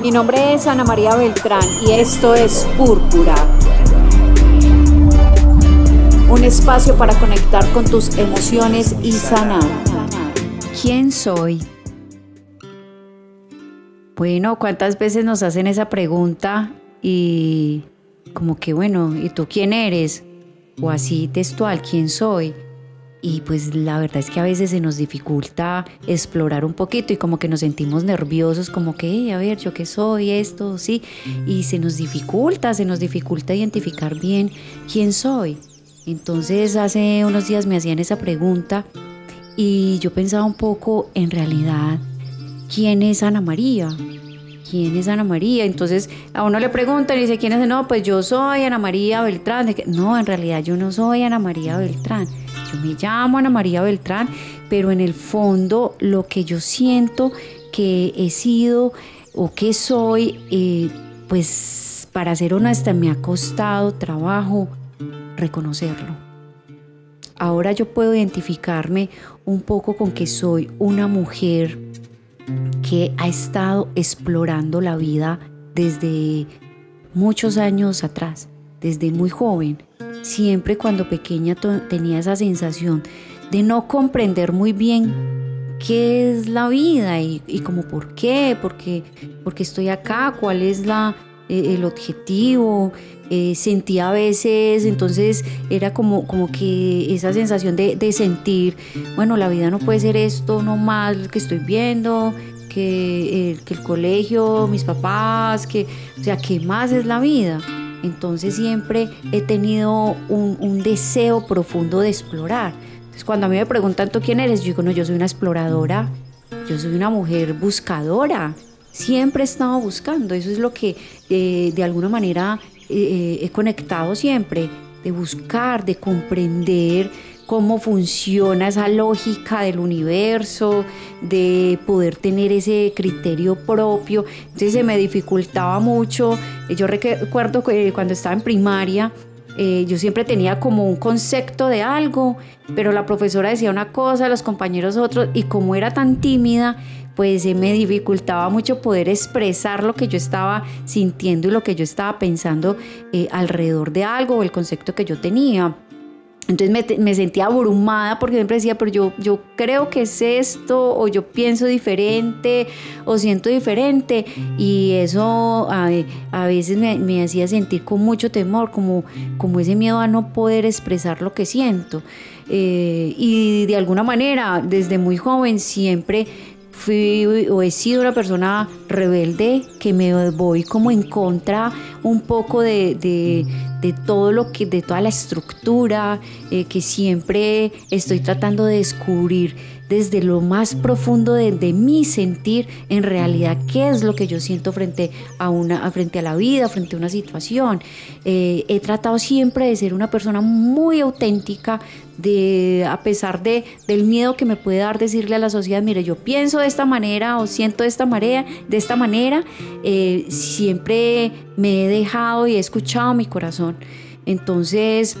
Mi nombre es Ana María Beltrán y esto es Púrpura. Un espacio para conectar con tus emociones y sanar. ¿Quién soy? Bueno, ¿cuántas veces nos hacen esa pregunta y como que, bueno, ¿y tú quién eres? O así textual, ¿quién soy? Y pues la verdad es que a veces se nos dificulta explorar un poquito y como que nos sentimos nerviosos, como que, a ver, yo qué soy, esto, sí, y se nos dificulta, se nos dificulta identificar bien quién soy. Entonces hace unos días me hacían esa pregunta y yo pensaba un poco en realidad, ¿quién es Ana María? ¿quién es Ana María? Entonces a uno le preguntan y dice, ¿quién es? No, pues yo soy Ana María Beltrán. No, en realidad yo no soy Ana María Beltrán me llamo Ana María Beltrán, pero en el fondo lo que yo siento que he sido o que soy, eh, pues para ser honesta, me ha costado trabajo reconocerlo. Ahora yo puedo identificarme un poco con que soy una mujer que ha estado explorando la vida desde muchos años atrás, desde muy joven siempre cuando pequeña tenía esa sensación de no comprender muy bien qué es la vida y, como por qué, porque, porque estoy acá, cuál es la, e, el objetivo. Eh, sentía a veces, entonces era como, como que esa sensación de, sentir, bueno, la vida no puede ser esto no más que estoy viendo, que, eh, que el colegio, mis papás, que, o sea, ¿qué más es la vida? Entonces siempre he tenido un, deseo profundo de explorar. Entonces cuando a mí me preguntan, ¿tú quién eres? Yo digo, no, yo soy una exploradora, yo soy una mujer buscadora. Siempre he estado buscando, eso es lo que eh, de alguna manera eh, eh, he conectado siempre, de buscar, de comprender cómo funciona esa lógica del universo, de poder tener ese criterio propio. Entonces se me dificultaba mucho. Yo recuerdo que cuando estaba en primaria, eh, yo siempre tenía como un concepto de algo, pero la profesora decía una cosa, los compañeros otros, y como era tan tímida, pues se me dificultaba mucho poder expresar lo que yo estaba sintiendo y lo que yo estaba pensando eh, alrededor de algo o el concepto que yo tenía. Entonces me, sentía abrumada porque siempre decía, pero yo, yo creo que es esto, o yo pienso diferente, o siento diferente. Y eso a, veces me, hacía sentir con mucho temor, como, como ese miedo a no poder expresar lo que siento. Eh, y de alguna manera, desde muy joven, siempre fui o he sido una persona rebelde que me voy como en contra un poco de, de todo lo que, de toda la estructura eh, que siempre estoy tratando de descubrir desde lo más profundo de, mi sentir en realidad qué es lo que yo siento frente a una frente a la vida frente a una situación. Eh, he tratado siempre de ser una persona muy auténtica de a pesar de del miedo que me puede dar decirle a la sociedad mire yo pienso de esta manera o siento de esta manera de esta manera eh, siempre me he dejado y he escuchado mi corazón. Entonces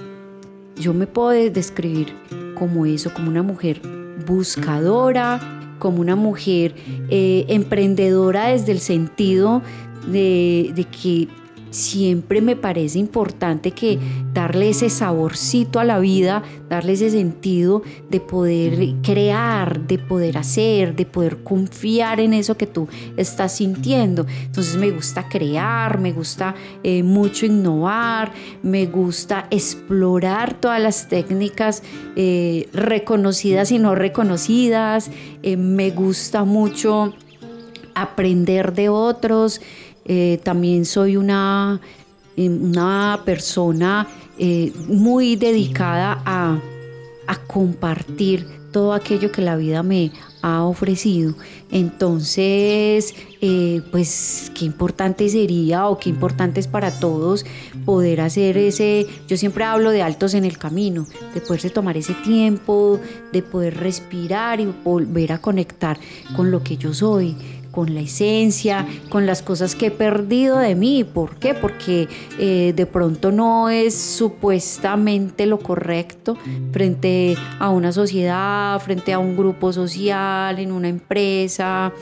yo me puedo describir como eso como una mujer buscadora, como una mujer eh, emprendedora desde el sentido de, de que siempre me parece importante que darle ese saborcito a la vida, darle ese sentido de poder crear, de poder hacer, de poder confiar en eso que tú estás sintiendo. Entonces me gusta crear, me gusta eh, mucho innovar, me gusta explorar todas las técnicas eh, reconocidas y no reconocidas, eh, me gusta mucho aprender de otros. Eh, también soy una, eh, una persona eh, muy dedicada a, compartir todo aquello que la vida me ha ofrecido. Entonces, pues qué importante sería o qué importante es para todos poder hacer ese, yo siempre hablo de altos en el camino, de poderse tomar ese tiempo, de poder respirar y volver a conectar con lo que yo soy, con la esencia, con las cosas que he perdido de mí. ¿Por qué? Porque eh, de pronto no es supuestamente lo correcto frente a una sociedad, frente a un grupo social, en una empresa.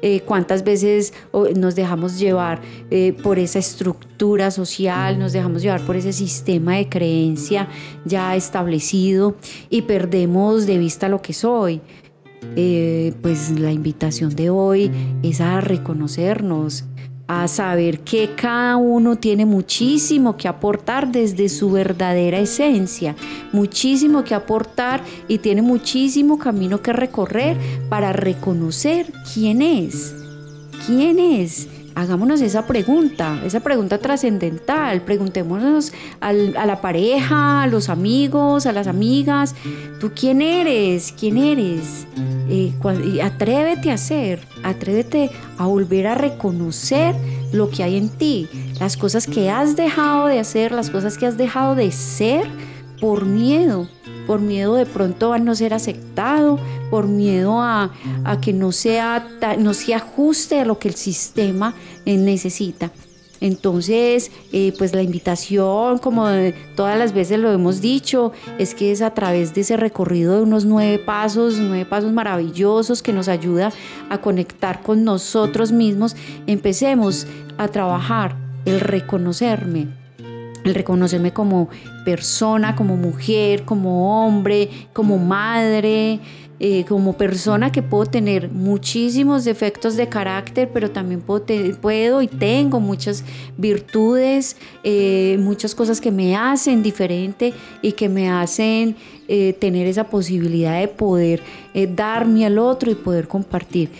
Eh, cuántas veces nos dejamos llevar eh, por esa estructura social, nos dejamos llevar por ese sistema de creencia ya establecido y perdemos de vista lo que soy. Eh, pues la invitación de hoy es a reconocernos, a saber que cada uno tiene muchísimo que aportar desde su verdadera esencia, muchísimo que aportar y tiene muchísimo camino que recorrer para reconocer quién es, quién es hagámonos esa pregunta, esa pregunta trascendental. Preguntémonos a la pareja, a los amigos, a las amigas, ¿tú quién eres? ¿Quién eres? Eh, y atrévete a ser, atrévete a volver a reconocer lo que hay en ti, las cosas que has dejado de hacer, las cosas que has dejado de ser por miedo, por miedo de pronto a no ser aceptado, por miedo a, que no, sea, no se ajuste a lo que el sistema eh, necesita. Entonces, eh, pues la invitación, como todas las veces lo hemos dicho, es que es a través de ese recorrido de unos nueve pasos, nueve pasos maravillosos que nos ayuda a conectar con nosotros mismos, empecemos a trabajar el reconocerme, el reconocerme como persona, como mujer, como hombre, como madre, eh, como persona que puedo tener muchísimos defectos de carácter, pero también puedo, y tengo muchas virtudes, eh, muchas cosas que me hacen diferente y que me hacen eh, tener esa posibilidad de poder darme al otro y poder compartir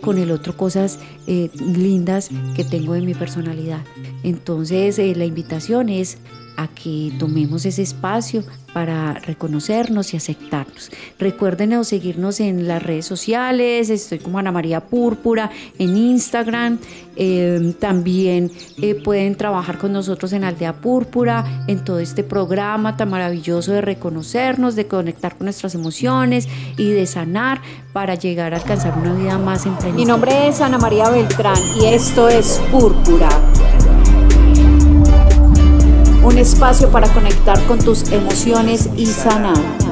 con el otro cosas lindas que tengo de mi personalidad. Entonces la invitación es a que tomemos ese espacio para reconocernos y aceptarnos. Recuerden seguirnos en las redes sociales, estoy como Ana María Púrpura en Instagram, eh, también eh, pueden trabajar con nosotros en Aldea Púrpura, en todo este programa tan maravilloso de reconocernos, de conectar con nuestras emociones y de sanar para llegar a alcanzar una vida más en Mi nombre es Ana María Beltrán y esto es Púrpura un espacio para conectar con tus emociones y sanar.